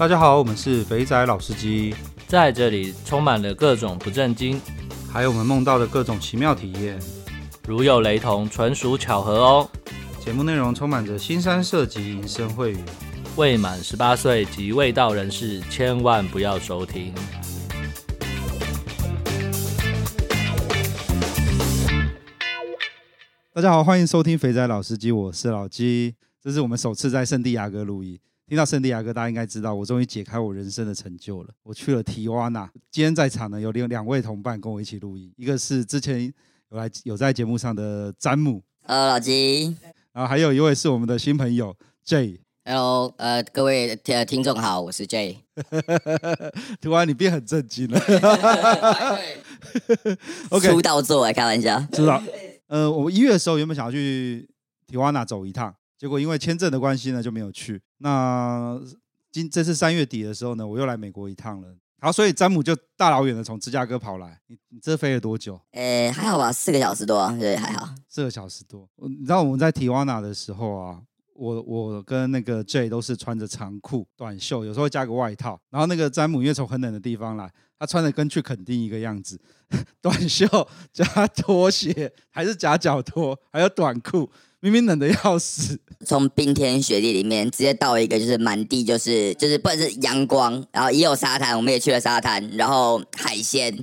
大家好，我们是肥仔老司机，在这里充满了各种不正经，还有我们梦到的各种奇妙体验。如有雷同，纯属巧合哦。节目内容充满着新三色及淫声秽语，未满十八岁及未到人士千万不要收听。大家好，欢迎收听肥仔老司机，我是老鸡，这是我们首次在圣地亚哥录音。听到圣地亚哥，大家应该知道，我终于解开我人生的成就了。我去了提瓦纳，今天在场呢有两两位同伴跟我一起录音，一个是之前有来有在节目上的詹姆，Hello 老吉，然后还有一位是我们的新朋友 J，Hello，呃各位听听众好，我是 J。突然你变很震惊了，OK，出道作，开玩笑，出道。呃，我一月的时候原本想要去提瓦纳走一趟。结果因为签证的关系呢，就没有去。那今这次三月底的时候呢，我又来美国一趟了。好，所以詹姆就大老远的从芝加哥跑来。你你这飞了多久？诶，还好吧，四个小时多，对，还好。四个小时多。你知道我们在提瓦纳的时候啊，我我跟那个 J 都是穿着长裤短袖，有时候会加个外套。然后那个詹姆因为从很冷的地方来，他穿的跟去垦丁一个样子，短袖加拖鞋，还是夹脚拖，还有短裤。明明冷的要死，从冰天雪地里面直接到一个就是满地就是就是不管是阳光，然后也有沙滩，我们也去了沙滩，然后海鲜、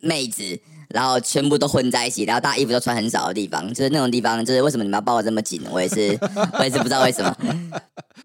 妹子，然后全部都混在一起，然后大家衣服都穿很少的地方，就是那种地方，就是为什么你们要抱得这么紧？我也是，我也是不知道为什么。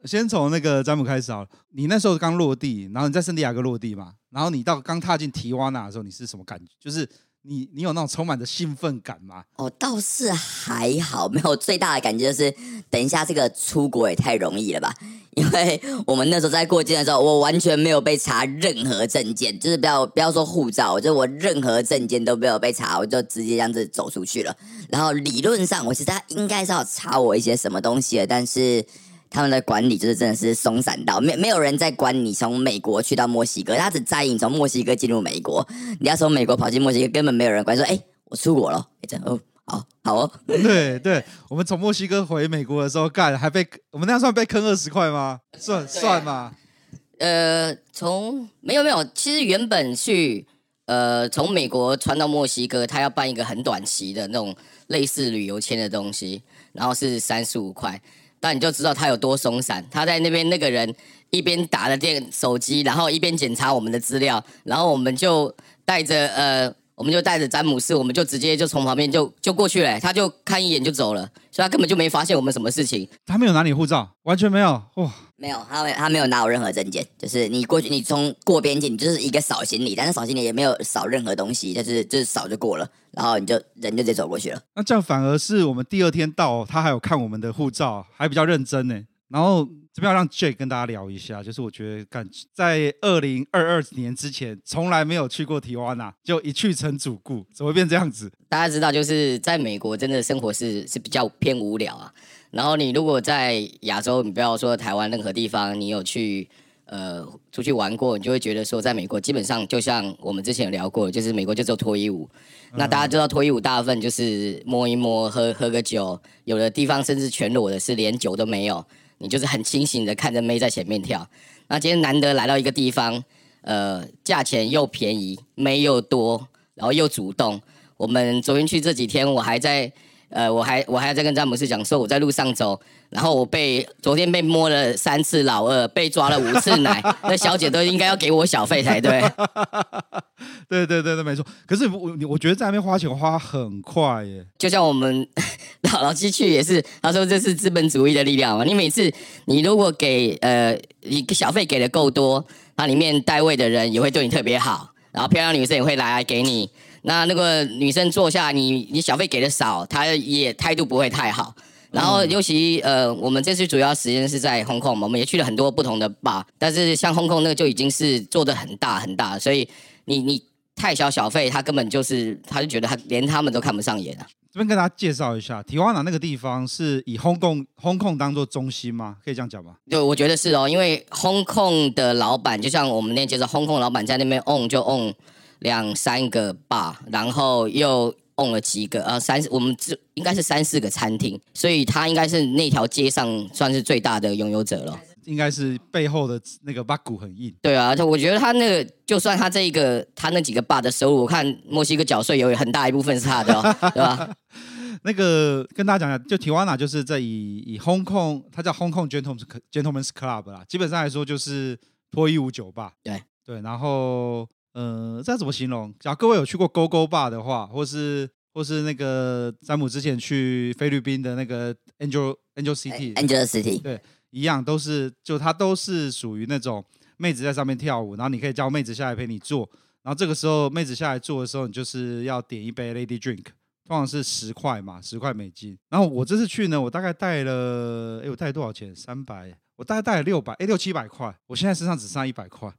先从那个詹姆开始好了，你那时候刚落地，然后你在圣地亚哥落地嘛，然后你到刚踏进提瓦纳的时候，你是什么感觉？就是。你你有那种充满着兴奋感吗？哦，倒是还好，没有最大的感觉就是，等一下这个出国也太容易了吧？因为我们那时候在过境的时候，我完全没有被查任何证件，就是不要不要说护照，就我任何证件都没有被查，我就直接这样子走出去了。然后理论上，我其实他应该是要查我一些什么东西的，但是。他们的管理就是真的是松散到没没有人在管你从美国去到墨西哥，他只在意你从墨西哥进入美国。你要从美国跑进墨西哥，根本没有人管。说，哎，我出国了，哎，这哦，好，好哦。对对，我们从墨西哥回美国的时候，干还被我们那样算被坑二十块吗？算算吗？呃，从没有没有，其实原本去呃从美国穿到墨西哥，他要办一个很短期的那种类似旅游签的东西，然后是三十五块。那你就知道他有多松散。他在那边那个人一边打着电手机，然后一边检查我们的资料，然后我们就带着呃，我们就带着詹姆斯，我们就直接就从旁边就就过去了。他就看一眼就走了，所以他根本就没发现我们什么事情。他没有拿你护照，完全没有哇。没有，他没他没有拿我任何证件，就是你过去，你从过边境，你就是一个扫行李，但是扫行李也没有扫任何东西，就是就是扫就过了，然后你就人就直接走过去了。那这样反而是我们第二天到，他还有看我们的护照，还比较认真呢。然后这边要让 Jake 跟大家聊一下，就是我觉得感在二零二二年之前，从来没有去过提瓦纳，就一去成主顾，怎么会变这样子？大家知道，就是在美国，真的生活是是比较偏无聊啊。然后你如果在亚洲，你不要说台湾任何地方，你有去呃出去玩过，你就会觉得说，在美国基本上就像我们之前有聊过，就是美国就只有脱衣舞。嗯、那大家知道脱衣舞大部分就是摸一摸，喝喝个酒，有的地方甚至全裸的是连酒都没有，你就是很清醒的看着妹在前面跳。那今天难得来到一个地方，呃，价钱又便宜，妹又多，然后又主动。我们昨天去这几天，我还在。呃，我还我还在跟詹姆斯讲说，我在路上走，然后我被昨天被摸了三次老二，被抓了五次奶，那小姐都应该要给我小费才对。对对对对，没错。可是我我觉得在那边花钱花很快耶。就像我们老老七去也是，他说这是资本主义的力量嘛。你每次你如果给呃你小费给的够多，那里面带位的人也会对你特别好，然后漂亮女生也会来来给你。那那个女生坐下，你你小费给的少，她也态度不会太好。然后尤其呃，我们这次主要时间是在 Hong Kong 嘛，我们也去了很多不同的 bar，但是像 Hong Kong 那个就已经是做的很大很大，所以你你太小小费，他根本就是他就觉得他连他们都看不上眼啊。这边跟大家介绍一下，提瓦纳那个地方是以 Hong Kong Hong Kong 当做中心吗？可以这样讲吗？对，我觉得是哦，因为 Hong Kong 的老板，就像我们那介绍，Hong Kong 老板在那边 own 就 own 两三个 bar，然后又 own 了几个呃三，我们这应该是三四个餐厅，所以他应该是那条街上算是最大的拥有者了。应该是背后的那个巴骨很硬。对啊，我觉得他那个，就算他这一个，他那几个 bar 的收入，我看墨西哥缴税有很大一部分是他的，哦，对吧？那个跟大家讲一下，就提瓦纳就是在以以 Hong Kong，它叫 Hong Kong Gentlemen's Gentlemen's Club 啦，基本上来说就是脱衣舞酒吧。对对，然后呃，这怎么形容？假如各位有去过 Go Go Bar 的话，或是或是那个詹姆之前去菲律宾的那个 Angel Angel City，Angel City，对。一样都是，就它都是属于那种妹子在上面跳舞，然后你可以叫妹子下来陪你做，然后这个时候妹子下来做的时候，你就是要点一杯 Lady Drink，通常是十块嘛，十块美金。然后我这次去呢，我大概带了，哎，我带了多少钱？三百，我大概带了六百，哎，六七百块。我现在身上只剩一百块。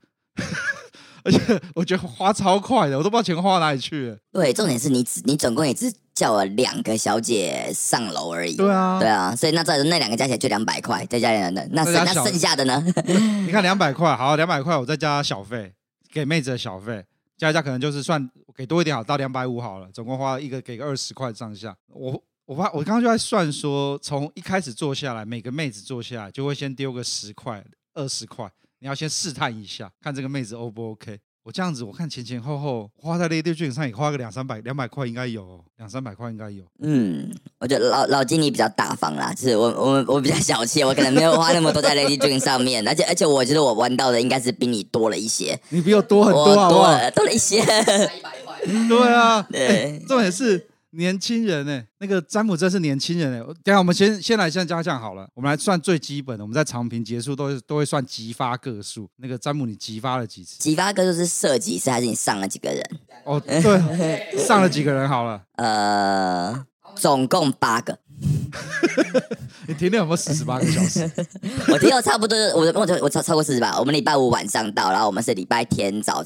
而且我觉得花超快的，我都不知道钱花到哪里去了。对，重点是你只你总共也只叫了两个小姐上楼而已。对啊，对啊，所以那在那两个加起来就两百块，再加两的，那剩那剩下的呢？你看两百块，好，两百块我再加小费，给妹子的小费，加一加可能就是算给多一点好，到两百五好了，总共花一个给个二十块上下。我我发我刚刚就在算说，从一开始坐下来，每个妹子坐下来就会先丢个十块、二十块。你要先试探一下，看这个妹子 O 不 OK？我这样子，我看前前后后花在 Lady Drink 上也花个两三百、两百块应该有，两三百块应该有。嗯，我觉得老老经理比较大方啦，就是我我我比较小气，我可能没有花那么多在 Lady Drink 上面，而且而且我觉得我玩到的应该是比你多了一些。你比我多很多啊，多了多了一些。对啊，对，欸、重点是。年轻人哎，那个詹姆真是年轻人哎。等下我们先先来先加这样好了，我们来算最基本的。我们在长平结束都会都会算击发个数。那个詹姆，你击发了几次？击发个数是射几次还是你上了几个人？哦，对，上了几个人好了。呃，总共八个。你停了有没有四十八个小时？我停了差不多，我我我超超过四十八。我们礼拜五晚上到，然后我们是礼拜天早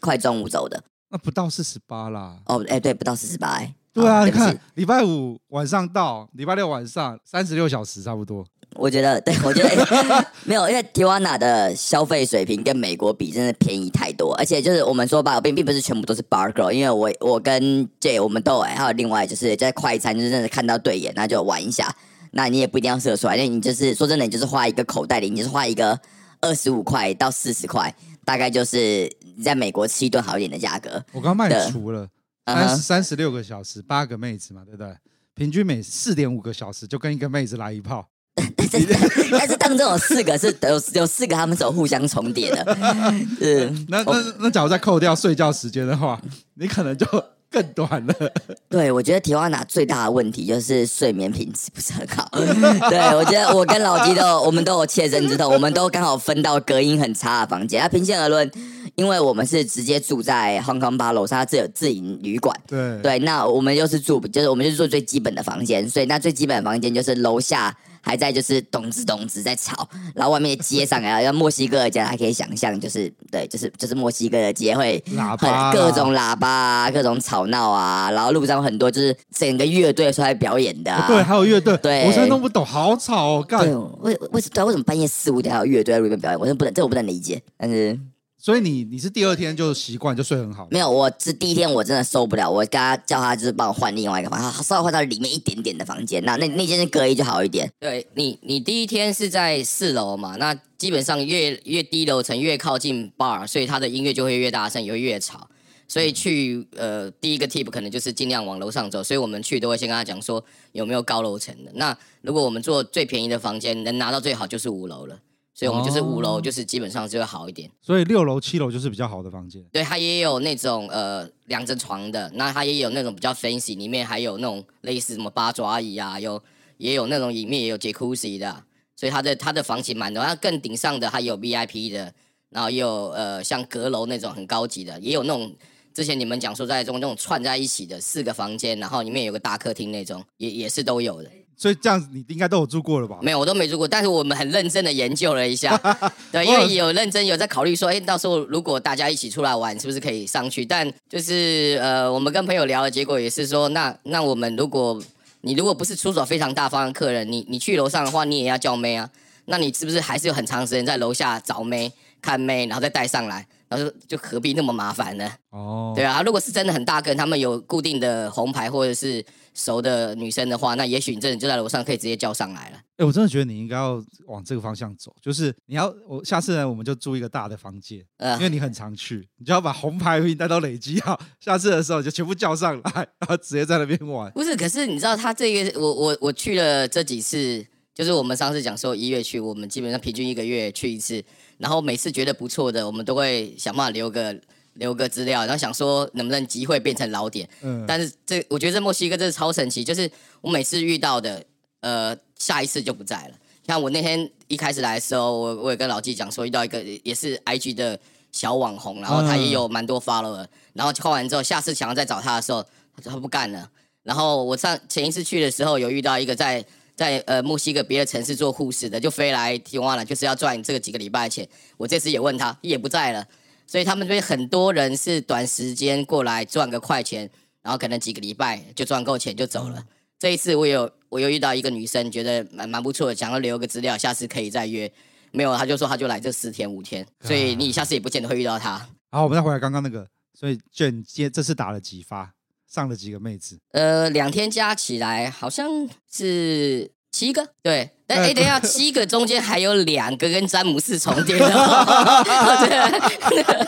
快中午走的。那不到四十八啦。哦，哎，对，不到四十八哎。对啊，你看礼拜五晚上到，礼拜六晚上三十六小时差不多。我觉得，对，我觉得、欸、没有，因为提瓦纳的消费水平跟美国比，真的便宜太多。而且就是我们说吧，并并不是全部都是 bar girl，因为我我跟 J 我们都有，还有另外就是在快餐，就是真的看到对眼，那就玩一下。那你也不一定要射出来，因为你就是说真的，你就是花一个口袋里，你就是花一个二十五块到四十块，大概就是你在美国吃一顿好一点的价格。我刚卖除了。三十三十六个小时，八个妹子嘛，对不对？平均每四点五个小时就跟一个妹子来一炮。但是但是当中有四个是有有四个他们是有互相重叠的。嗯，那那那假如再扣掉睡觉时间的话，你可能就更短了。对，我觉得提瓦纳最大的问题就是睡眠品质不是很好。对，我觉得我跟老吉都 我们都有切身之痛，我们都刚好分到隔音很差的房间。那平心而论。因为我们是直接住在 Hong Kong Bar 楼上，自有自营旅馆。对对，那我们又是住，就是我们就是住最基本的房间，所以那最基本的房间就是楼下还在就是咚子咚子在吵，然后外面街上啊，要墨西哥的家还可以想象，就是对，就是就是墨西哥的街会喇叭，各种喇叭啊，各种吵闹啊，然后路上有很多就是整个乐队出来表演的，啊，对，还有乐队，对，我真的弄不懂，好吵哦，干，为为为什么为什么半夜四五点还有乐队在路边表演？我真不能，这我不能理解，但是。所以你你是第二天就习惯就睡很好？没有，我是第一天我真的受不了，我跟他叫他就是帮我换另外一个房间，稍微换到里面一点点的房间。那那那间是隔音就好一点。对你，你第一天是在四楼嘛？那基本上越越低楼层越靠近 bar，所以它的音乐就会越大声，也会越吵。所以去呃第一个 tip 可能就是尽量往楼上走。所以我们去都会先跟他讲说有没有高楼层的。那如果我们做最便宜的房间，能拿到最好就是五楼了。所以我们就是五楼，就是基本上就会好一点。哦、所以六楼、七楼就是比较好的房间。对，它也有那种呃两张床的，那它也有那种比较 fancy，里面还有那种类似什么八爪椅啊，有也有那种里面也有 jacuzzi 的，所以它的它的房型蛮多。它更顶上的还有 VIP 的，然后也有呃像阁楼那种很高级的，也有那种之前你们讲说在中那种串在一起的四个房间，然后里面有个大客厅那种，也也是都有的。所以这样子你应该都有住过了吧？没有，我都没住过，但是我们很认真的研究了一下，对，因为有认真有在考虑说，哎，到时候如果大家一起出来玩，是不是可以上去？但就是呃，我们跟朋友聊的结果也是说，那那我们如果你如果不是出手非常大方的客人，你你去楼上的话，你也要叫妹啊，那你是不是还是有很长时间在楼下找妹看妹，然后再带上来？然后就何必那么麻烦呢？哦，对啊，如果是真的很大个，他们有固定的红牌或者是熟的女生的话，那也许你真的就在楼上可以直接叫上来了。哎，我真的觉得你应该要往这个方向走，就是你要我下次呢，我们就租一个大的房间，呃，因为你很常去，你就要把红牌带都累积好，下次的时候就全部叫上来，然后直接在那边玩。不是，可是你知道他这个，我我我去了这几次，就是我们上次讲说一月去，我们基本上平均一个月去一次。然后每次觉得不错的，我们都会想办法留个留个资料，然后想说能不能机会变成老点。嗯。但是这我觉得这墨西哥真的超神奇，就是我每次遇到的，呃，下一次就不在了。像我那天一开始来的时候，我我也跟老纪讲说遇到一个也是 IG 的小网红，然后他也有蛮多 follower，然后换完之后，下次想要再找他的时候，他不干了。然后我上前一次去的时候，有遇到一个在。在呃墨西哥别的城市做护士的，就飞来提瓦了，就是要赚这个几个礼拜的钱。我这次也问他，也不在了。所以他们这边很多人是短时间过来赚个快钱，然后可能几个礼拜就赚够钱就走了。嗯、这一次我有我又遇到一个女生，觉得蛮蛮不错的，想要留个资料，下次可以再约。没有，他就说他就来这四天五天，所以你下次也不见得会遇到他。好，我们再回来刚刚那个，所以卷接这次打了几发？上了几个妹子？呃，两天加起来好像是七个。对，但哎，等一下，七个中间还有两个跟詹姆斯重叠的。对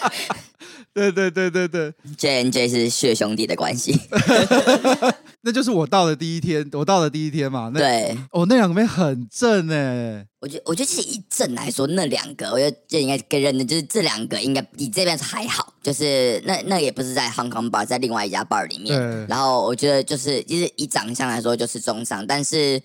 对对对对，J N J 是血兄弟的关系。那就是我到的第一天，我到的第一天嘛。那对，哦，那两个妹很正哎。我觉得，我觉得其实以正来说，那两个，我觉得这应该更认真，就是这两个应该比这边还好。就是那那也不是在 Hong Kong bar，在另外一家 bar 里面。然后我觉得就是，其实以长相来说就是中上，但是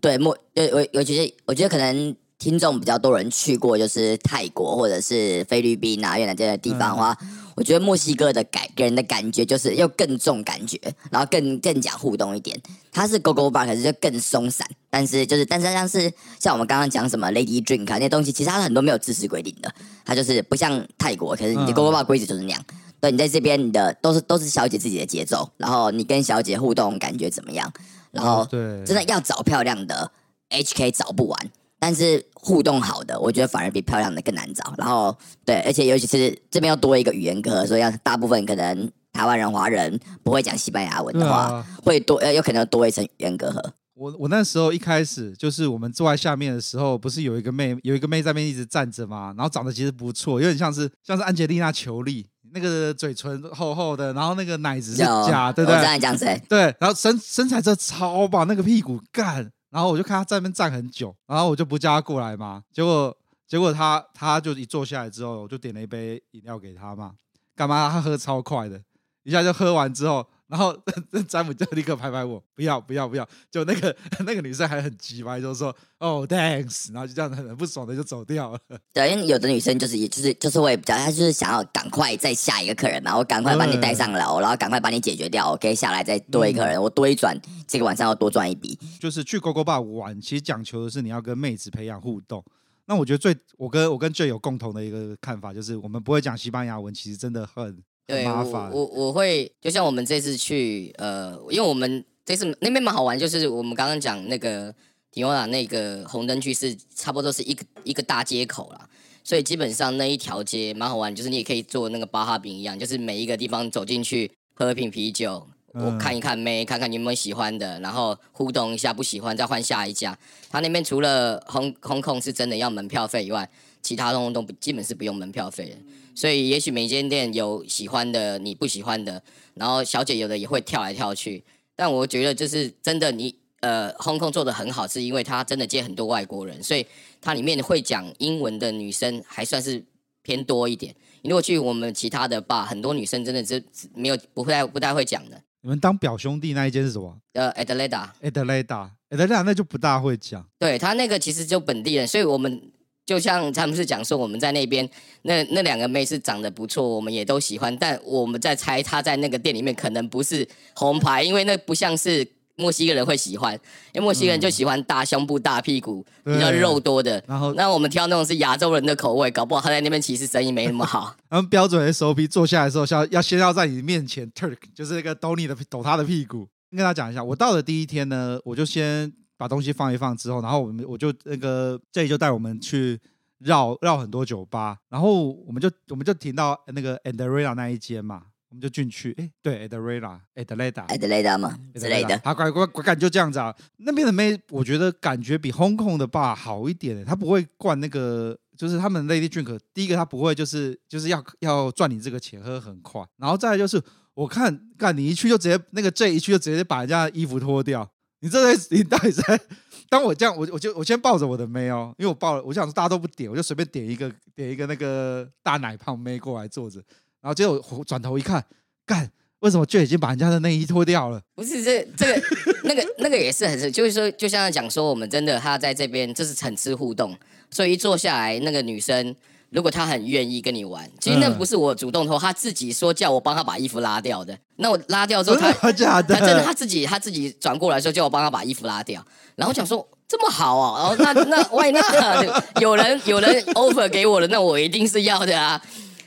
对莫，对我我觉得我觉得可能听众比较多人去过，就是泰国或者是菲律宾啊、越南这些地方的话。嗯我觉得墨西哥的感给人的感觉就是又更重感觉，然后更更讲互动一点。它是 Gogo Bar，可是就更松散。但是就是，但是像是像我们刚刚讲什么 Lady Drink 啊那些东西，其实它很多没有制式规定的。它就是不像泰国，可是你的 Gogo Bar 规则就是那样。对，你在这边，你的都是都是小姐自己的节奏，然后你跟小姐互动感觉怎么样？然后对，真的要找漂亮的 HK 找不完。但是互动好的，我觉得反而比漂亮的更难找。然后，对，而且尤其是这边又多一个语言科，所以要大部分可能台湾人、华人不会讲西班牙文的话，啊、会多呃有可能多一层语言隔阂。我我那时候一开始就是我们坐在下面的时候，不是有一个妹有一个妹在那边一直站着吗？然后长得其实不错，有点像是像是安吉丽娜裘丽，那个嘴唇厚厚的，然后那个奶子是假，有对不对？讲谁？对，然后身身材真超棒，那个屁股干。然后我就看他在那边站很久，然后我就不叫他过来嘛。结果结果他他就一坐下来之后，我就点了一杯饮料给他嘛。干嘛？他喝超快的，一下就喝完之后。然后 詹姆就立刻拍拍我，不要不要不要！就那个那个女生还很急嘛，就说哦、oh,，thanks，然后就这样很不爽的就走掉了。对，因为有的女生就是也就是就是会比较，她就是想要赶快再下一个客人嘛，我赶快把你带上楼，然后赶快把你解决掉，我可以下来再多一个人，嗯、我多一转，这个晚上要多赚一笔。就是去 Gogo Bar 玩，其实讲求的是你要跟妹子培养互动。那我觉得最我跟我跟 J 有共同的一个看法，就是我们不会讲西班牙文，其实真的很。对，我我我会就像我们这次去，呃，因为我们这次那边蛮好玩，就是我们刚刚讲那个迪欧娜那个红灯区是差不多是一个一个大街口啦，所以基本上那一条街蛮好玩，就是你也可以做那个巴哈饼一样，就是每一个地方走进去喝一瓶啤酒，我看一看妹，看看你有没有喜欢的，然后互动一下，不喜欢再换下一家。他那边除了 Hong Hong Kong 是真的要门票费以外，其他通通都不基本是不用门票费的。所以，也许每间店有喜欢的，你不喜欢的，然后小姐有的也会跳来跳去。但我觉得，就是真的你，你呃，Hong Kong 做的很好，是因为它真的接很多外国人，所以它里面会讲英文的女生还算是偏多一点。你如果去我们其他的吧，很多女生真的是没有不太不太会讲的。你们当表兄弟那一间是什么？呃，Adelaida，Adelaida，Adelaida 那就不大会讲。对他那个其实就本地人，所以我们。就像他们是讲说，我们在那边那那两个妹是长得不错，我们也都喜欢。但我们在猜，她在那个店里面可能不是红牌，因为那不像是墨西哥人会喜欢，因为墨西哥人就喜欢大胸部、大屁股、对比较肉多的。然后那我们挑那种是亚洲人的口味，搞不好他在那边其实生意没那么好。然后标准 SOP 坐下来的时候，要要先要在你面前 Turk，就是那个抖你的抖他的屁股。跟他讲一下，我到的第一天呢，我就先把东西放一放之后，然后我们我就那个这里就带我们去绕绕很多酒吧，然后我们就我们就停到那个 Andrea 那一间嘛。我们就进去，哎，对，Adelaide，Adelaide，Adelaide 嘛之类的。他乖乖乖感就这样子啊。那边的妹，我觉得感觉比 Hong Kong 的 bar 好一点。他不会灌那个，就是他们 Lady Drink。第一个，他不会就是就是要要赚你这个钱，喝很快。然后再来就是，我看干你一去就直接那个 J 一去就直接把人家的衣服脱掉。你这在你到底在？当我这样，我我就我先抱着我的妹哦，因为我抱了，我想说大家都不点，我就随便点一个点一个那个大奶胖妹过来坐着。然后结果转头一看，干，为什么就已经把人家的内衣脱掉了？不是这这个那个那个也是很是，就是说就像讲说，我们真的他在这边这是层次互动，所以一坐下来，那个女生如果他很愿意跟你玩，其实那不是我主动说，她自己说叫我帮他把衣服拉掉的。那我拉掉之后，他他真的他自己他自己转过来说叫我帮他把衣服拉掉，然后讲说这么好哦，然后那那万一那有人有人 offer 给我的，那我一定是要的啊。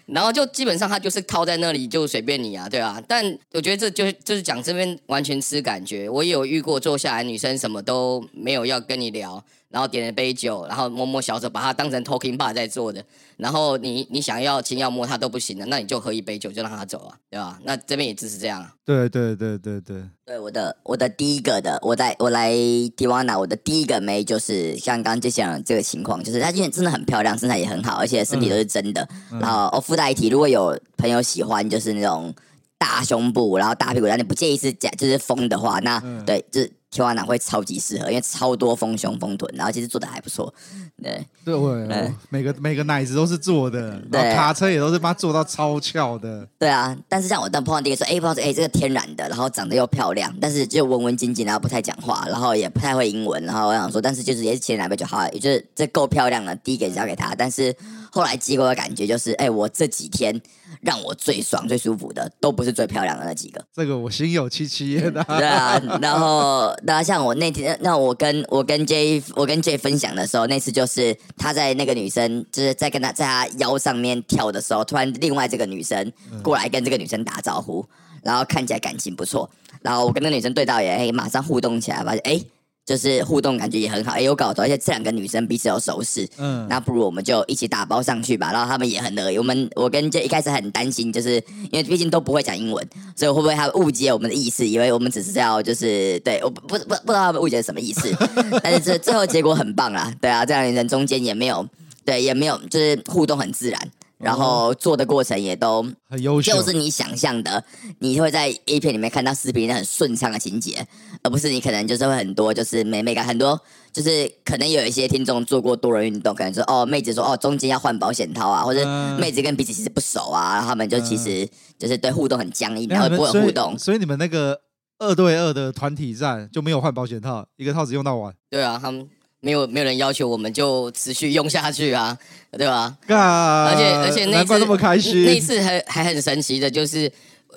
然后就基本上他就是靠在那里就随便你啊，对啊。但我觉得这就是就是讲这边完全吃感觉。我也有遇过坐下来女生什么都没有要跟你聊。然后点了杯酒，然后摸摸小手，把它当成 talking bar 在做的。然后你你想要亲要摸它都不行的，那你就喝一杯酒就让他走啊，对吧？那这边也只是这样。对对对对对对，我的我的第一个的，我在我来蒂瓦纳，我的第一个妹就是像刚刚就讲这个情况，就是她今天真的很漂亮，身材也很好，而且身体都是真的。嗯、然后哦，附带一提，如果有朋友喜欢就是那种大胸部，然后大屁股，但你不介意是假就是丰的话，那、嗯、对就是。提瓦纳会超级适合，因为超多丰胸丰臀，然后其实做的还不错。对，对，我每个每个奶子都是做的，对，卡车也都是把它做到超翘的。对啊，但是像我当碰到第一个说，哎，不知道哎，这个天然的，然后长得又漂亮，但是就文文静静，然后不太讲话，然后也不太会英文，然后我想说，但是就是也是前两杯就好，也就是这够漂亮了，第一个交给他。但是后来结果的感觉就是，哎，我这几天让我最爽最舒服的，都不是最漂亮的那几个。这个我心有戚戚焉的。对啊，然后。那像我那天，那我跟我跟 J，我跟 J 分享的时候，那次就是他在那个女生就是在跟他在他腰上面跳的时候，突然另外这个女生过来跟这个女生打招呼，然后看起来感情不错，然后我跟那个女生对到眼，哎，马上互动起来，发现哎。就是互动感觉也很好，哎，有搞头，而且这两个女生彼此有熟识，嗯，那不如我们就一起打包上去吧。然后他们也很乐意，我们我跟这一开始很担心，就是因为毕竟都不会讲英文，所以会不会他们误解我们的意思，以为我们只是要就是对，我不不不知道他们误解什么意思。但是这最后结果很棒啦，对啊，这两个人中间也没有对，也没有就是互动很自然。然后做的过程也都很优秀，就是你想象的，你会在 A 片里面看到视频很顺畅的情节，而不是你可能就是会很多就是美美感很多，就是可能有一些听众做过多人运动，可能说哦妹子说哦中间要换保险套啊，或者妹子跟彼此其实不熟啊，然后他们就其实就是对互动很僵硬，然后不会互动，所以你们那个二对二的团体战就没有换保险套，一个套子用到完。对啊，他们。没有没有人要求，我们就持续用下去啊，对吧？啊、而且而且那次那么开心，那次还还很神奇的，就是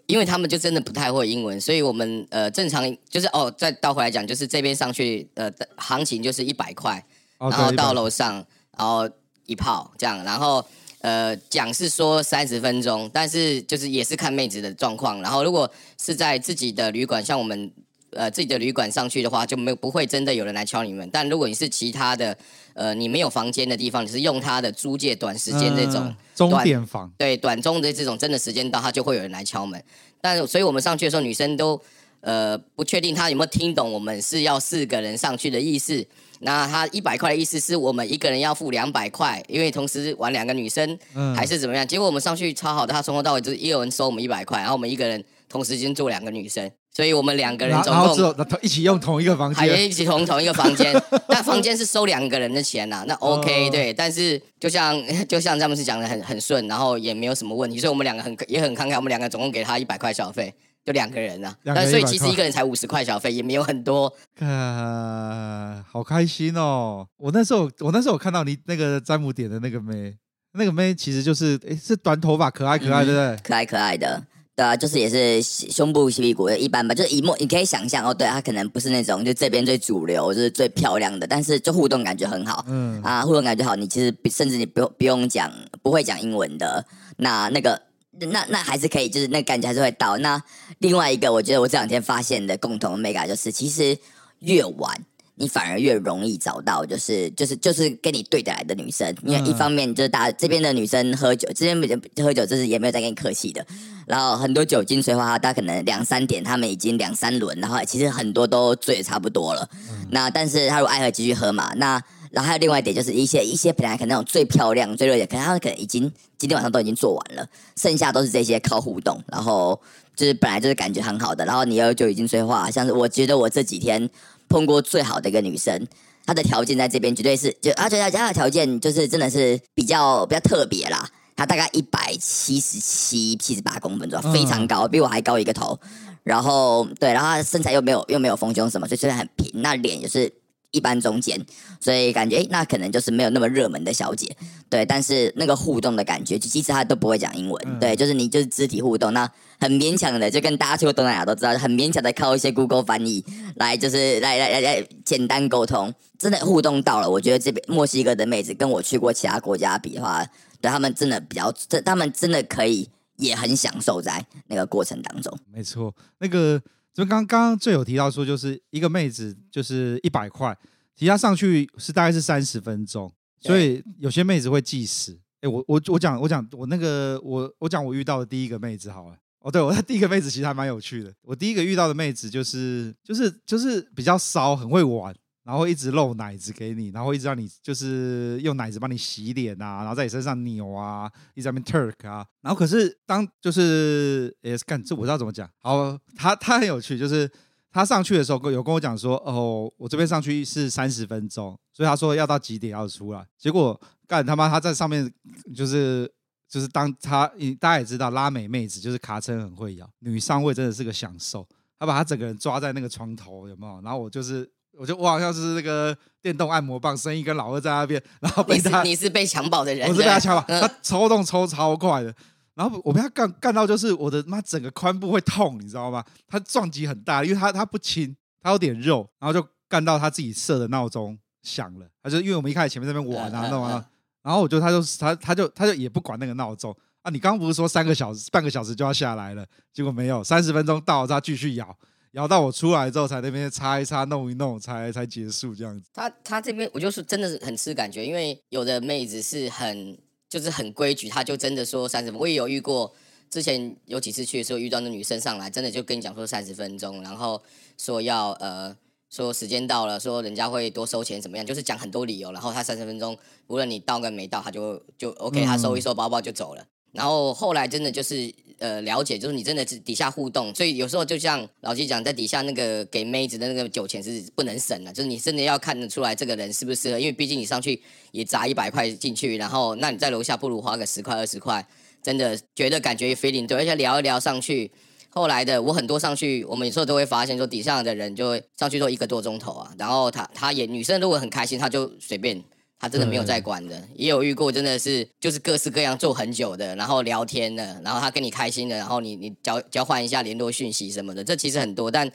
因为他们就真的不太会英文，所以我们呃正常就是哦，再倒回来讲，就是这边上去呃行情就是一百块，然后到楼上然后一炮这样，然后呃讲是说三十分钟，但是就是也是看妹子的状况，然后如果是在自己的旅馆，像我们。呃，自己的旅馆上去的话，就没有不会真的有人来敲你们。但如果你是其他的，呃，你没有房间的地方，你是用他的租借短时间这种钟点房，对，短中的这种真的时间到，他就会有人来敲门。但所以我们上去的时候，女生都呃不确定他有没有听懂我们是要四个人上去的意思。那他一百块的意思是我们一个人要付两百块，因为同时玩两个女生，还是怎么样？结果我们上去超好的，他从头到尾就是一有人收我们一百块，然后我们一个人同时间做两个女生。所以我们两个人总共一起用同一个房间，还一起同同一个房间，但房间是收两个人的钱呐、啊，那 OK、哦、对。但是就像 就像詹姆斯讲的很很顺，然后也没有什么问题，所以我们两个很也很慷慨，我们两个总共给他一百块小费，就两个人啊。但所以其实一个人才五十块小费，也没有很多。啊，好开心哦！我那时候我那时候我看到你那个詹姆点的那个妹，那个妹其实就是诶是短头发，可爱可爱，对不对？可爱可爱的。对啊，就是也是胸部、屁股一般吧，就是一模你可以想象哦，对，他可能不是那种就这边最主流，就是最漂亮的，但是就互动感觉很好，嗯啊，互动感觉好，你其实甚至你不用不用讲不会讲英文的，那那个那那还是可以，就是那感觉还是会到。那另外一个，我觉得我这两天发现的共同的美感就是，其实越晚。你反而越容易找到，就是就是就是跟你对得来的女生，因为一方面就是大家这边的女生喝酒，这边喝酒就是也没有在跟你客气的，然后很多酒精催化，大家可能两三点，他们已经两三轮，然后其实很多都醉得差不多了。嗯、那但是他如果爱喝继续喝嘛，那然后还有另外一点就是一些一些本来可能那种最漂亮最热烈，可能他们可能已经今天晚上都已经做完了，剩下都是这些靠互动，然后就是本来就是感觉很好的，然后你又就已经催化，像是我觉得我这几天。碰过最好的一个女生，她的条件在这边绝对是就而且她她的条件就是真的是比较比较特别啦。她大概一百七十七七十八公分左右，非常高，比我还高一个头。然后对，然后她身材又没有又没有丰胸什么，所以虽然很平，那脸也是。一般中间，所以感觉诶，那可能就是没有那么热门的小姐，对。但是那个互动的感觉，就其实她都不会讲英文，嗯、对，就是你就是肢体互动，那很勉强的，就跟大家去过东南亚都知道，很勉强的靠一些 Google 翻译来，就是来来来来简单沟通，真的互动到了。我觉得这边墨西哥的妹子跟我去过其他国家比的话，对他们真的比较，他们真的可以也很享受在那个过程当中。没错，那个。就刚刚刚最有提到说，就是一个妹子就是一百块，提她上去是大概是三十分钟，所以有些妹子会计时。哎，我我我讲我讲我那个我我讲我遇到的第一个妹子好了。哦，对，我的 第一个妹子其实还蛮有趣的。我第一个遇到的妹子就是就是就是比较骚，很会玩。然后一直露奶子给你，然后一直让你就是用奶子帮你洗脸啊，然后在你身上扭啊，一直在那边 Turk 啊。然后可是当就是也是干这我知道怎么讲。好，他他很有趣，就是他上去的时候有跟我讲说，哦，我这边上去是三十分钟，所以他说要到几点要出来。结果干他妈他在上面就是就是当他大家也知道拉美妹子就是卡称很会咬，女上位真的是个享受。他把他整个人抓在那个床头有没有？然后我就是。我就我好像是那个电动按摩棒，生一根老二在那边，然后被他，你是，你是被强暴的人，我是被他强暴，嗯、他抽动抽超快的，然后我被他干干到就是我的妈整个髋部会痛，你知道吗？他撞击很大，因为他他不轻，他有点肉，然后就干到他自己设的闹钟响了，他就因为我们一开始前面在那边玩啊，弄完了，然后我就他就他他就他就也不管那个闹钟啊，你刚刚不是说三个小时半个小时就要下来了，结果没有，三十分钟到他继续咬。摇到我出来之后，才那边擦一擦、弄一弄，才才结束这样子。他他这边我就是真的是很吃感觉，因为有的妹子是很就是很规矩，他就真的说三十分。我也有遇过，之前有几次去的时候遇到那女生上来，真的就跟你讲说三十分钟，然后说要呃说时间到了，说人家会多收钱怎么样，就是讲很多理由。然后他三十分钟，无论你到跟没到，他就就 OK，他收一收包包就走了。然后后来真的就是。呃，了解，就是你真的是底下互动，所以有时候就像老纪讲，在底下那个给妹子的那个酒钱是不能省的，就是你真的要看得出来这个人适不适合，因为毕竟你上去也砸一百块进去，然后那你在楼下不如花个十块二十块，真的觉得感觉 feeling 对，而且聊一聊上去，后来的我很多上去，我们有时候都会发现说底下的人就会上去做一个多钟头啊，然后他他也女生如果很开心，他就随便。他真的没有在管的，也有遇过真的是就是各式各样做很久的，然后聊天的，然后他跟你开心的，然后你你交交换一下联络讯息什么的，这其实很多，但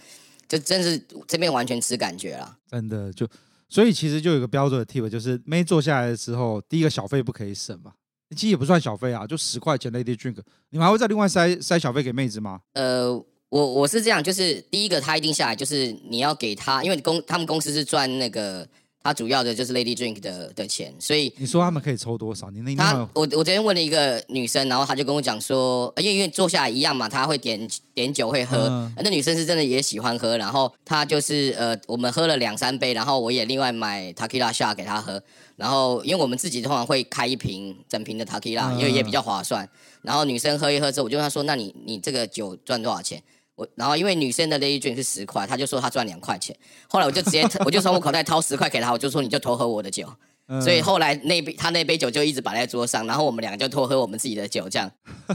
就真是这边完全吃感觉了。真的就，所以其实就有一个标准的 tip，就是妹坐下来的时候，第一个小费不可以省嘛，其实也不算小费啊，就十块钱 lady drink，你们还会再另外塞塞小费给妹子吗？呃，我我是这样，就是第一个他一定下来，就是你要给他，因为公他们公司是赚那个。他主要的就是 Lady Drink 的的钱，所以你说他们可以抽多少？你那他我我昨天问了一个女生，然后她就跟我讲说，因为因为坐下来一样嘛，她会点点酒会喝，嗯、那女生是真的也喜欢喝，然后她就是呃，我们喝了两三杯，然后我也另外买 Takila shot 给她喝，然后因为我们自己通常会开一瓶整瓶的 Takila，因为也比较划算，然后女生喝一喝之后，我就跟她说，那你你这个酒赚多少钱？我然后因为女生的 lady drink 是十块，他就说他赚两块钱。后来我就直接我就从我口袋掏十块给他，我就说你就偷喝我的酒。嗯、所以后来那杯他那杯酒就一直摆在桌上，然后我们两个就偷喝我们自己的酒，这样。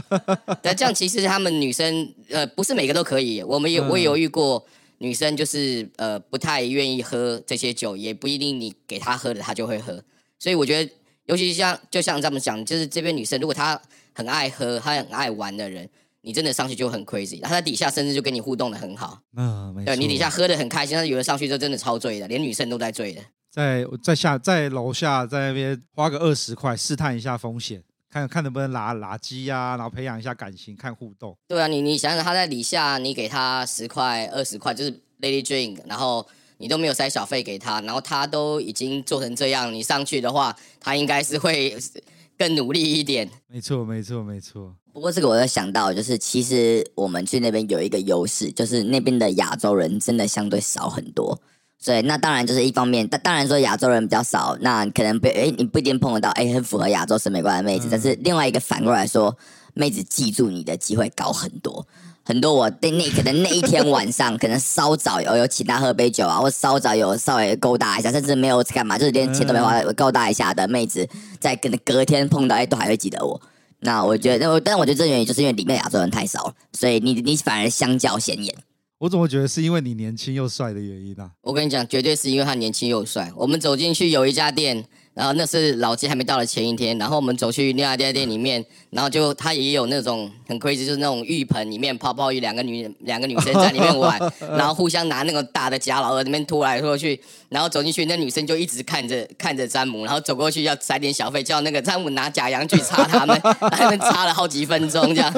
但这样其实他们女生呃不是每个都可以，我们有我也有遇过女生就是呃不太愿意喝这些酒，也不一定你给她喝的她就会喝。所以我觉得尤其像就像这么讲，就是这边女生如果她很爱喝，她很爱玩的人。你真的上去就很 crazy，他在底下甚至就跟你互动的很好。嗯，没错。对，你底下喝的很开心，但是有的上去就真的超醉的，连女生都在醉的。在在下在楼下在那边花个二十块试探一下风险，看看能不能拉拉鸡呀，然后培养一下感情，看互动。对啊，你你想想他在底下，你给他十块二十块，就是 lady drink，然后你都没有塞小费给他，然后他都已经做成这样，你上去的话，他应该是会 更努力一点。没错，没错，没错。不过这个我有想到，就是其实我们去那边有一个优势，就是那边的亚洲人真的相对少很多。所以那当然就是一方面，但当然说亚洲人比较少，那可能不哎你不一定碰得到哎很符合亚洲审美观的妹子。但是另外一个反过来说，妹子记住你的机会高很多。很多我对那可能那一天晚上可能稍早有有请她喝杯酒啊，或稍早有稍微勾搭一下，甚至没有干嘛，就是连钱都没花勾搭一下的妹子，在可能隔天碰到哎都还会记得我。那我觉得，但我觉得这原因就是因为里面亚洲人太少了，所以你你反而相较显眼。我怎么觉得是因为你年轻又帅的原因呢、啊？我跟你讲，绝对是因为他年轻又帅。我们走进去有一家店。然后那是老街还没到的前一天，然后我们走去另外一家店里面，然后就他也有那种很 crazy，就是那种浴盆里面泡泡浴，两个女两个女生在里面玩，然后互相拿那个大的假老二那边拖来拖去，然后走进去，那女生就一直看着看着詹姆，然后走过去要塞点小费，叫那个詹姆拿假洋去擦他们，他们擦了好几分钟这样，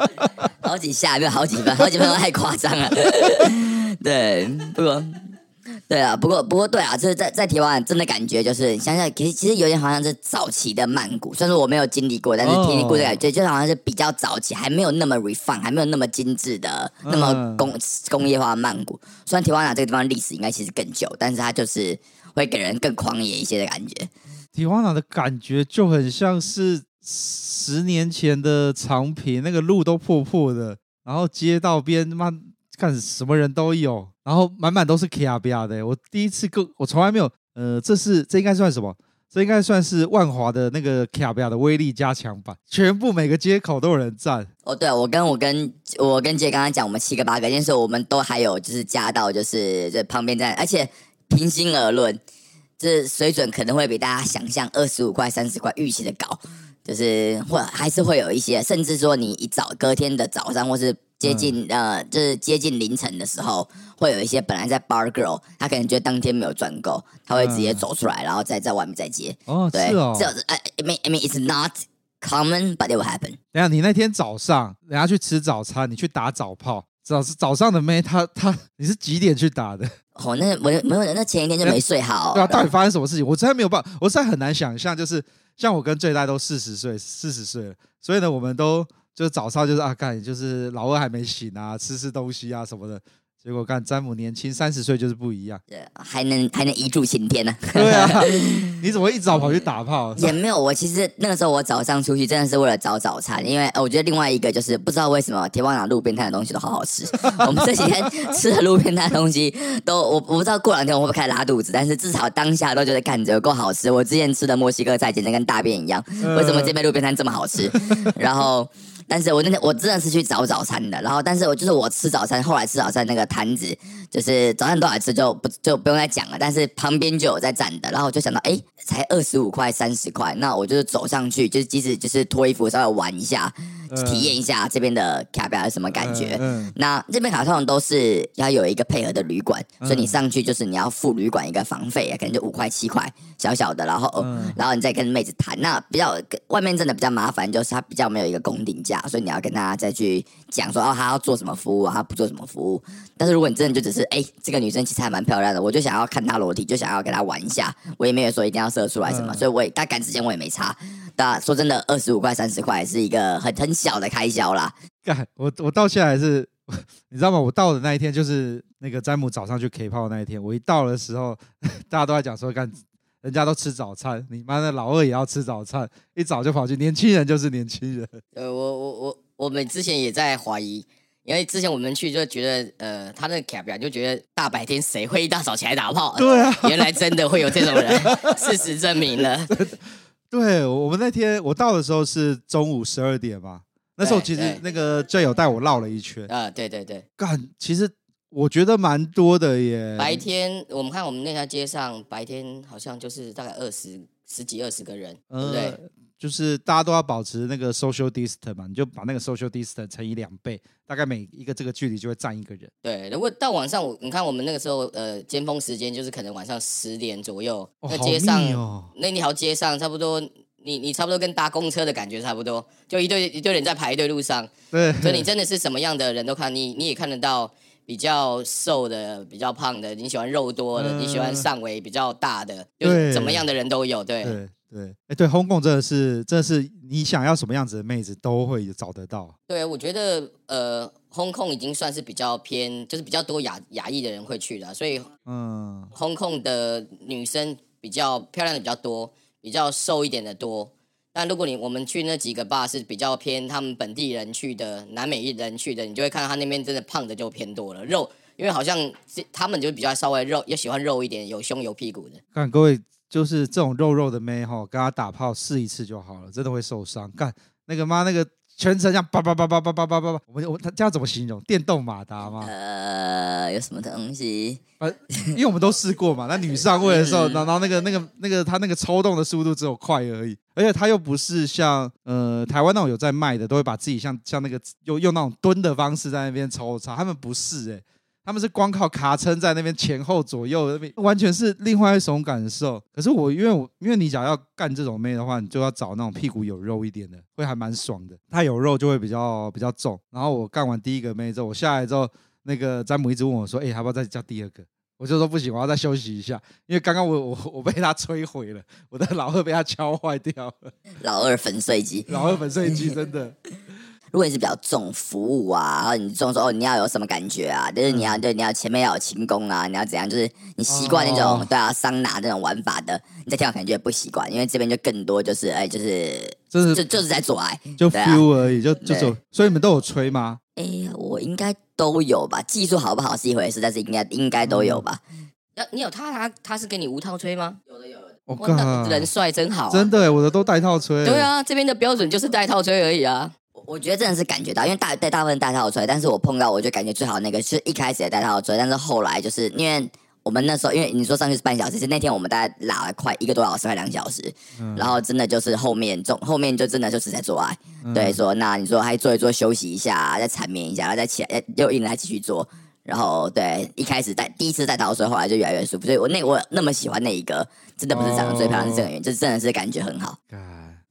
好几下没有好几分，好几分钟太夸张了，对，不过。对啊，不过不过对啊，就是在在提瓦纳真的感觉就是想想，其实其实有点好像是早期的曼谷，虽然说我没有经历过，但是听过的感觉就好像是比较早期，还没有那么 refine，还没有那么精致的那么工工业化的曼谷。虽然提瓦纳这个地方历史应该其实更久，但是它就是会给人更狂野一些的感觉。提瓦纳的感觉就很像是十年前的长平，那个路都破破的，然后街道边他妈看什么人都有。然后满满都是卡比亚的，我第一次跟我从来没有，呃，这是这应该算什么？这应该算是万华的那个卡比亚的威力加强版，全部每个街口都有人站。哦，对啊，我跟我跟我跟杰刚刚讲，我们七个八个，但是我们都还有就是加到就是这旁边站，而且平心而论，这水准可能会比大家想象二十五块、三十块预期的高，就是会还是会有一些，甚至说你一早隔天的早上或是。接近呃，就是接近凌晨的时候，会有一些本来在 bar girl，他可能觉得当天没有赚够，他会直接走出来，然后再在外面再接。哦，对是哦。这呃，I mean I mean it's not common, but it will happen。等下，你那天早上人家去吃早餐，你去打早炮，早早上的妹，她她你是几点去打的？哦，那我没有，那前一天就没睡好。对啊，到底发生什么事情？我真的没有办法，我实在很难想象，就是像我跟最大都四十岁，四十岁了，所以呢，我们都。就是早上就是啊，干就是老二还没醒啊，吃吃东西啊什么的。结果看詹姆年轻三十岁就是不一样，对，还能还能一柱擎天呢。对啊，你怎么一早跑去打炮？也没有，我其实那个时候我早上出去真的是为了找早餐，因为我觉得另外一个就是不知道为什么铁棒拿路边摊的东西都好好吃。我们这几天吃的路边摊的东西都我我不知道过两天我会不会开始拉肚子，但是至少当下都觉得看着够好吃。我之前吃的墨西哥菜简直跟大便一样，为什么这边路边摊这么好吃？然后。但是我那天我真的是去找早餐的，然后但是我就是我吃早餐，后来吃早餐那个摊子，就是早餐多少吃就不就不用再讲了。但是旁边就有在站的，然后我就想到，哎，才二十五块、三十块，那我就是走上去，就是即使就是脱衣服稍微玩一下。体验一下这边的卡比亚是什么感觉？嗯，嗯，那这边卡通常都是要有一个配合的旅馆，嗯、所以你上去就是你要付旅馆一个房费啊，可能就五块七块，小小的，然后、嗯、然后你再跟妹子谈。那比较外面真的比较麻烦，就是它比较没有一个公定价，所以你要跟他再去讲说哦，他要做什么服务，他不做什么服务。但是如果你真的就只是哎，这个女生其实还蛮漂亮的，我就想要看她裸体，就想要跟她玩一下，我也没有说一定要射出来什么，嗯、所以我也大赶时间我也没差。但说真的，二十五块、三十块是一个很很小的开销啦。干，我我到现在还是，你知道吗？我到的那一天就是那个詹姆早上去 K 泡的那一天。我一到的时候，大家都在讲说，干，人家都吃早餐，你妈的老二也要吃早餐，一早就跑去。年轻人就是年轻人。呃，我我我我们之前也在怀疑，因为之前我们去就觉得，呃，他那个卡表就觉得大白天谁会一大早起来打炮？对啊，原来真的会有这种人，事实证明了。对，我们那天我到的时候是中午十二点嘛，那时候其实那个队友带我绕了一圈。啊，对对对。干，其实我觉得蛮多的耶。白天我们看我们那条街上，白天好像就是大概二十十几二十个人，呃、对不对？就是大家都要保持那个 social distance 嘛，你就把那个 social distance 乘以两倍，大概每一个这个距离就会站一个人。对，如果到晚上，我你看我们那个时候，呃，尖峰时间就是可能晚上十点左右，哦、那街上、哦、那条街上差不多，你你差不多跟搭公车的感觉差不多，就一堆一堆人在排队路上。对，所以你真的是什么样的人都看，你你也看得到比较瘦的、比较胖的，你喜欢肉多的，呃、你喜欢上围比较大的，就是怎么样的人都有。对。对对，哎，对，香港真的是，真的是你想要什么样子的妹子都会找得到。对，我觉得，呃，香港已经算是比较偏，就是比较多亚亚裔的人会去的，所以，嗯，香港的女生比较漂亮的比较多，比较瘦一点的多。但如果你我们去那几个吧是比较偏他们本地人去的，南美人去的，你就会看到他那边真的胖的就偏多了，肉，因为好像他们就比较稍微肉，也喜欢肉一点，有胸有屁股的。看各位。就是这种肉肉的妹哈，跟他打炮试一次就好了，真的会受伤。干那个妈，那个全程这样叭叭叭叭叭叭叭叭，我们我他这样怎么形容？电动马达吗？呃，有什么东西？呃，因为我们都试过嘛。那女上位的时候，然后那个那个那个他那个抽动的速度只有快而已，而且他又不是像呃台湾那种有在卖的，都会把自己像像那个用用那种蹲的方式在那边抽插，他们不是哎、欸。他们是光靠卡撑在那边前后左右那边，完全是另外一种感受。可是我因为我因为你想要干这种妹的话，你就要找那种屁股有肉一点的，会还蛮爽的。他有肉就会比较比较重。然后我干完第一个妹之后，我下来之后，那个詹姆一直问我说：“哎、欸，要不要再叫第二个？”我就说不行，我要再休息一下，因为刚刚我我我被他摧毁了，我的老二被他敲坏掉了。老二粉碎机，老二粉碎机真的。如果你是比较重服务啊，然后你重说哦，你要有什么感觉啊？就是你要对，你要前面要有轻功啊，你要怎样？就是你习惯那种、哦、对啊桑拿那种玩法的，你在跳可能就不习惯，因为这边就更多就是哎，就是就是就就是在做爱，就 feel 而已，就就走。所以你们都有吹吗？哎，我应该都有吧。技术好不好是一回事，但是应该应该都有吧。那、嗯、你有他他他是给你无套吹吗？有的有的。我靠，人帅真好、啊，真的，我的都带套吹。对啊，这边的标准就是带套吹而已啊。我觉得真的是感觉到，因为大带大部分带套吹，但是我碰到我就感觉最好那个是一开始也带套吹，但是后来就是因为我们那时候，因为你说上去是半小时，其实那天我们大概拉了快一个多小时，快两小时，嗯、然后真的就是后面中后面就真的就是在做爱，嗯、对，说那你说还做一做休息一下，再缠绵一下，然后再起来又硬来继续做，然后对一开始带第一次带套吹，后来就越来越舒服，所以我那我那么喜欢那一个，真的不是长得最漂亮是这个原因，就、哦、真的是感觉很好，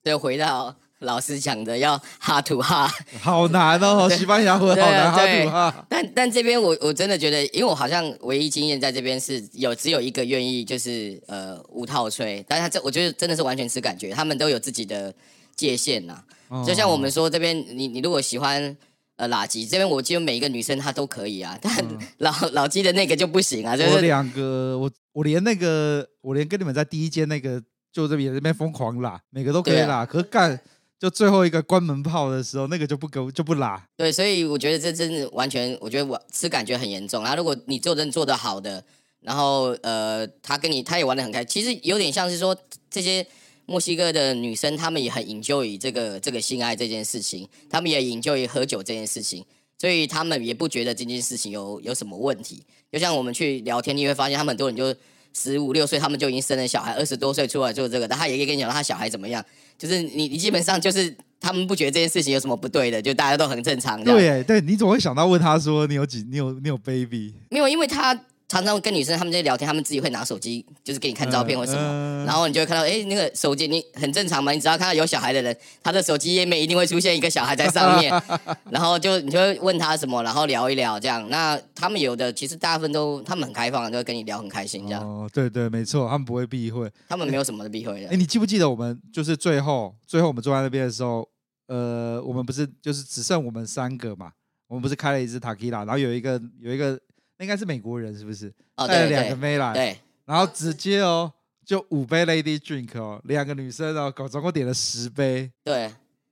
对，回到。老师讲的要哈土哈，好难哦，西班牙文好难哈土哈。但但这边我我真的觉得，因为我好像唯一经验在这边是有只有一个愿意就是呃无套吹，但是他这我觉得真的是完全是感觉，他们都有自己的界限呐。哦、就像我们说这边，你你如果喜欢呃垃圾，这边我记得每一个女生她都可以啊，但老、嗯、老鸡的那个就不行啊。就是、我两个，我我连那个我连跟你们在第一间那个就这边这边疯狂拉，每个都可以拉，啊、可是干。就最后一个关门炮的时候，那个就不给就不拉。对，所以我觉得这真的完全，我觉得我吃感觉很严重。然后如果你做人做得好的，然后呃，他跟你他也玩得很开，其实有点像是说这些墨西哥的女生，她们也很 enjoy 这个这个性爱这件事情，她们也 enjoy 喝酒这件事情，所以她们也不觉得这件事情有有什么问题。就像我们去聊天，你会发现他们很多人就十五六岁，他们就已经生了小孩，二十多岁出来做这个，但他也可以跟你讲他小孩怎么样。就是你，你基本上就是他们不觉得这件事情有什么不对的，就大家都很正常。对，对，你怎么会想到问他说你有几，你有你有 baby？没有，因为他。常常跟女生他们在聊天，他们自己会拿手机，就是给你看照片或什么，嗯嗯、然后你就会看到，哎，那个手机你很正常嘛，你只要看到有小孩的人，他的手机页面一定会出现一个小孩在上面，然后就你就会问他什么，然后聊一聊这样。那他们有的其实大部分都他们很开放，就会跟你聊很开心这样。哦，对对，没错，他们不会避讳，他们没有什么的避讳的。哎，你记不记得我们就是最后最后我们坐在那边的时候，呃，我们不是就是只剩我们三个嘛，我们不是开了一支 Tequila，然后有一个有一个。应该是美国人是不是？带了两个妹来，对，然后直接哦，就五杯 Lady Drink 哦，两个女生哦，搞总共点了十杯。对，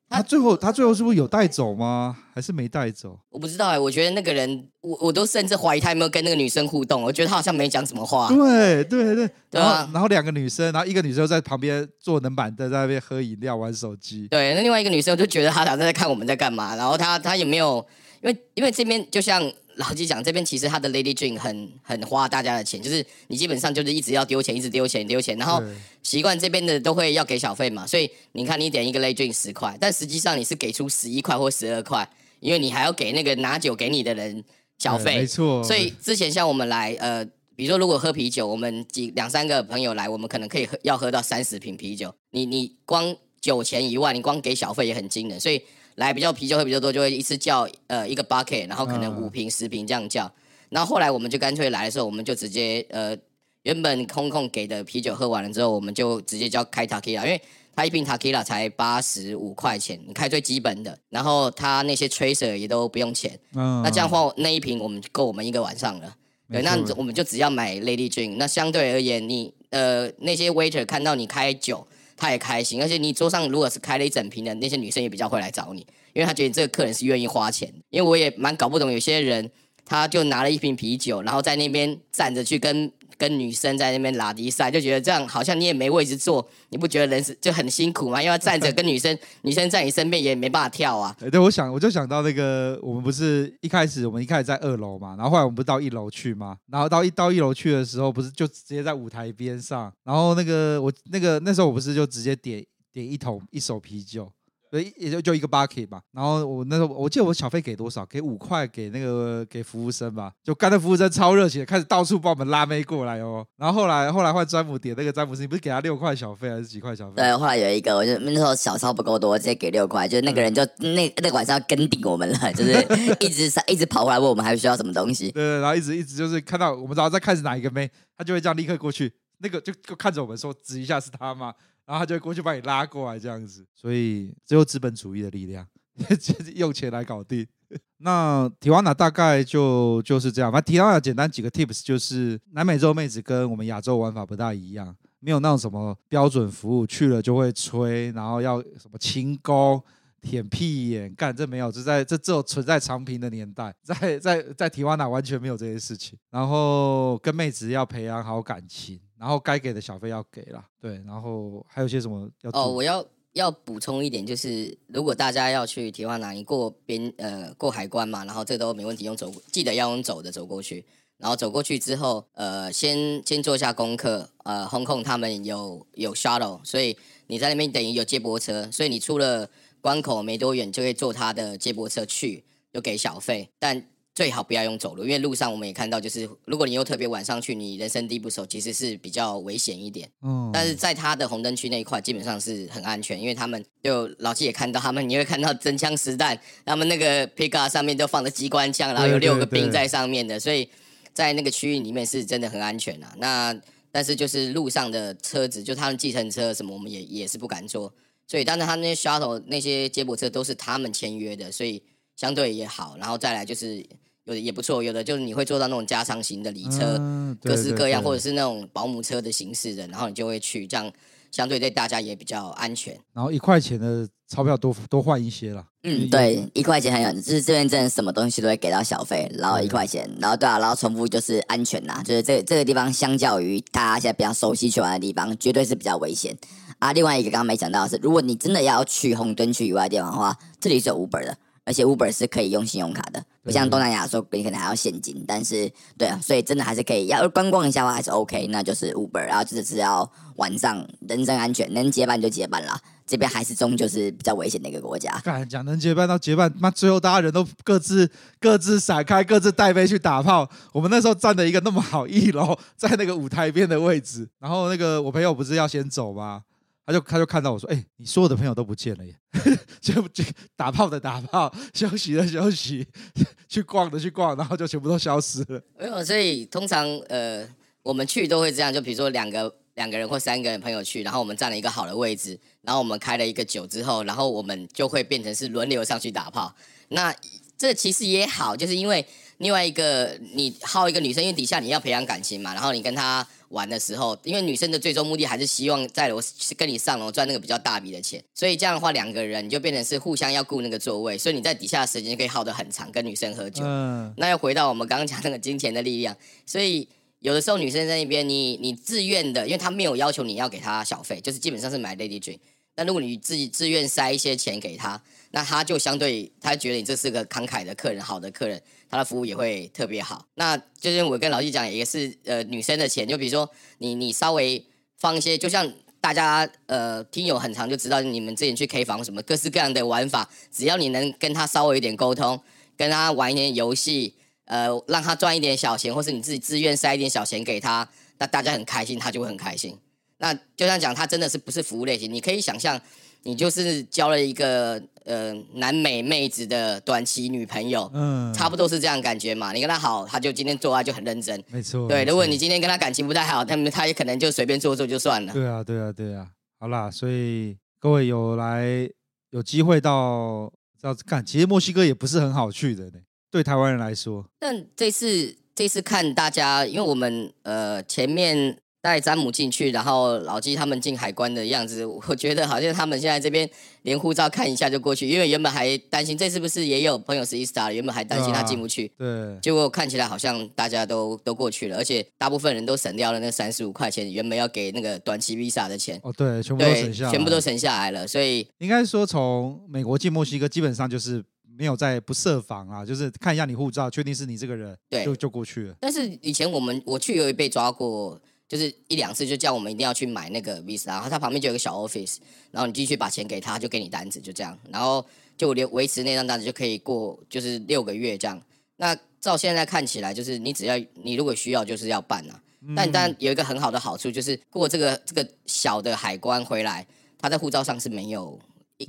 他最后他最后是不是有带走吗？还是没带走？我不知道哎，我觉得那个人，我我都甚至怀疑他有没有跟那个女生互动，我觉得他好像没讲什么话。对对对，然后然后两个女生，然后一个女生在旁边坐冷板凳，在那边喝饮料玩手机。对，那另外一个女生就觉得他好像在看我们在干嘛，然后他他也没有，因为因为这边就像。老实讲，这边其实他的 Lady Drink 很很花大家的钱，就是你基本上就是一直要丢钱，一直丢钱丢钱，然后习惯这边的都会要给小费嘛，所以你看你点一个 Lady Drink 十块，但实际上你是给出十一块或十二块，因为你还要给那个拿酒给你的人小费，没错。所以之前像我们来，呃，比如说如果喝啤酒，我们几两三个朋友来，我们可能可以喝要喝到三十瓶啤酒，你你光酒钱以外，你光给小费也很惊人，所以。来比较啤酒会比较多，就会一次叫呃一个 bucket，然后可能五瓶十瓶这样叫。然后后来我们就干脆来的时候，我们就直接呃原本空空给的啤酒喝完了之后，我们就直接叫开 Takila，因为他一瓶 Takila 才八十五块钱，你开最基本的，然后他那些 tracer 也都不用钱。嗯，那这样的话那一瓶我们够我们一个晚上了。对，那我们就只要买 lady drink。那相对而言，你呃那些 waiter 看到你开酒。他也开心，而且你桌上如果是开了一整瓶的，那些女生也比较会来找你，因为他觉得这个客人是愿意花钱。因为我也蛮搞不懂，有些人他就拿了一瓶啤酒，然后在那边站着去跟。跟女生在那边拉迪赛，就觉得这样好像你也没位置坐，你不觉得人是就很辛苦吗？因为站着跟女生，女生在你身边也没办法跳啊。对，我想我就想到那个，我们不是一开始我们一开始在二楼嘛，然后后来我们不是到一楼去吗？然后到一到一楼去的时候，不是就直接在舞台边上，然后那个我那个那时候我不是就直接点点一桶一手啤酒。对，也就就一个 bucket 吧。然后我那时候我记得我小费给多少？给五块给那个给服务生吧。就刚才服务生超热情，开始到处帮我们拉妹过来哦。然后后来后来换詹姆点那个詹姆斯，你不是给他六块小费还是几块小费？对，后来有一个，我就那时候小钞不够多，直接给六块。就是那个人就那那个晚上要跟顶我们了，就是一直一直跑过来问我们还需要什么东西。对，然后一直一直就是看到我们知道在看是哪一个妹，他就会这样立刻过去，那个就就看着我们说指一下是他吗？然后他就过去把你拉过来这样子，所以只有资本主义的力量，用钱来搞定。那提瓦纳大概就就是这样。那提瓦纳简单几个 tips，就是南美洲妹子跟我们亚洲玩法不大一样，没有那种什么标准服务，去了就会吹，然后要什么清沟、舔屁眼，干这没有，这在这只有存在长平的年代，在在在提瓦纳完全没有这些事情。然后跟妹子要培养好感情。然后该给的小费要给了，对，然后还有些什么要哦，我要要补充一点，就是如果大家要去提瓦纳，你过边呃过海关嘛，然后这都没问题，用走记得要用走的走过去，然后走过去之后，呃，先先做一下功课，呃，Hong Kong 他们有有 shuttle，所以你在那边等于有接驳车，所以你出了关口没多远就会坐他的接驳车去，就给小费，但。最好不要用走路，因为路上我们也看到，就是如果你又特别晚上去，你人生地不熟，其实是比较危险一点。嗯，但是在他的红灯区那一块，基本上是很安全，因为他们就老七也看到他们，你会看到真枪实弹，他们那个 pickup 上面都放着机关枪，然后有六个兵在上面的，所以在那个区域里面是真的很安全啊。那但是就是路上的车子，就他们计程车什么，我们也也是不敢坐。所以，但是他那些 shuttle 那些接驳车都是他们签约的，所以。相对也好，然后再来就是有的也不错，有的就是你会坐到那种加长型的礼车，嗯、各式各样，或者是那种保姆车的形式的，然后你就会去，这样相对对大家也比较安全。然后一块钱的钞票多多换一些啦。嗯，对，一块钱很有，就是这边真的什么东西都会给到小费，然后一块钱，然后对啊，然后重复就是安全呐，就是这这个地方相较于大家现在比较熟悉去玩的地方，绝对是比较危险啊。另外一个刚刚没讲到的是，如果你真的要去红灯区以外的地方的话，这里是有 Uber 的。而且 Uber 是可以用信用卡的，不像东南亚说你可能还要现金。但是，对啊，所以真的还是可以。要观光一下的话，还是 OK。那就是 Uber，然后就是只要晚上人身安全，能结伴就结伴啦。这边还是终究是比较危险的一个国家。刚才讲能结伴到结伴，那最后大家人都各自各自闪开，各自带飞去打炮。我们那时候站的一个那么好，一楼在那个舞台边的位置，然后那个我朋友不是要先走吗？就他就看到我说：“哎、你所有的朋友都不见了耶！就就打炮的打炮，休息的休息，去逛的去逛，然后就全部都消失了。没有，所以通常呃，我们去都会这样，就比如说两个两个人或三个人朋友去，然后我们占了一个好的位置，然后我们开了一个酒之后，然后我们就会变成是轮流上去打炮。那这其实也好，就是因为另外一个你耗一个女生，因为底下你要培养感情嘛，然后你跟她。”玩的时候，因为女生的最终目的还是希望在楼跟你上楼赚那个比较大笔的钱，所以这样的话，两个人你就变成是互相要顾那个座位，所以你在底下的时间可以耗得很长，跟女生喝酒。嗯，那又回到我们刚刚讲那个金钱的力量，所以有的时候女生在那边，你你自愿的，因为她没有要求你要给她小费，就是基本上是买 lady drink，那如果你自己自愿塞一些钱给他，那他就相对他觉得你这是个慷慨的客人，好的客人，他的服务也会特别好。那就是我跟老纪讲，也是呃女生的钱，就比如说你你稍微放一些，就像大家呃听友很长就知道，你们之前去 K 房什么各式各样的玩法，只要你能跟他稍微有点沟通，跟他玩一点游戏，呃让他赚一点小钱，或是你自己自愿塞一点小钱给他，那大家很开心，他就会很开心。那就像讲，他真的是不是服务类型？你可以想象，你就是交了一个呃南美妹子的短期女朋友，嗯，差不多是这样感觉嘛。你跟她好，她就今天做爱就很认真，没错。对，如果你今天跟她感情不太好，他们他也可能就随便做做就算了。对啊，对啊，对啊。好啦，所以各位有来有机会到这样子看，其实墨西哥也不是很好去的呢，对台湾人来说。但这次这次看大家，因为我们呃前面。带詹姆进去，然后老纪他们进海关的样子，我觉得好像他们现在这边连护照看一下就过去，因为原本还担心这是不是也有朋友是 E-Star，原本还担心他进不去，对，结果看起来好像大家都都过去了，而且大部分人都省掉了那三十五块钱原本要给那个短期 Visa 的钱，哦，对，全部都省下，全部都省下来了，所以应该说从美国进墨西哥基本上就是没有在不设防啊，就是看一下你护照，确定是你这个人，对，就就过去了。但是以前我们我去有被抓过。就是一两次就叫我们一定要去买那个 Visa，然后他旁边就有个小 office，然后你继续把钱给他，就给你单子，就这样，然后就留维持那张单子就可以过，就是六个月这样。那照现在看起来，就是你只要你如果需要，就是要办啊。但但有一个很好的好处，就是过这个这个小的海关回来，他在护照上是没有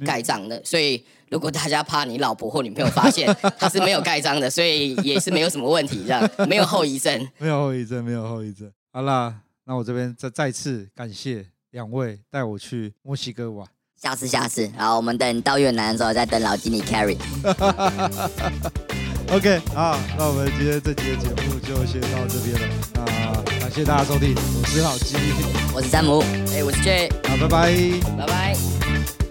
盖章的，所以如果大家怕你老婆或女朋友发现他是没有盖章的，所以也是没有什么问题，这样没有后遗症，没有后遗症，没有后遗症。好啦。那我这边再再次感谢两位带我去墨西哥玩，下次下次，然后我们等到越南的时候再等老经理 carry。OK，好，那我们今天这集的节目就先到这边了。那感谢大家收听，我是老纪，我是詹姆，哎，我是 J，好，拜拜，拜拜。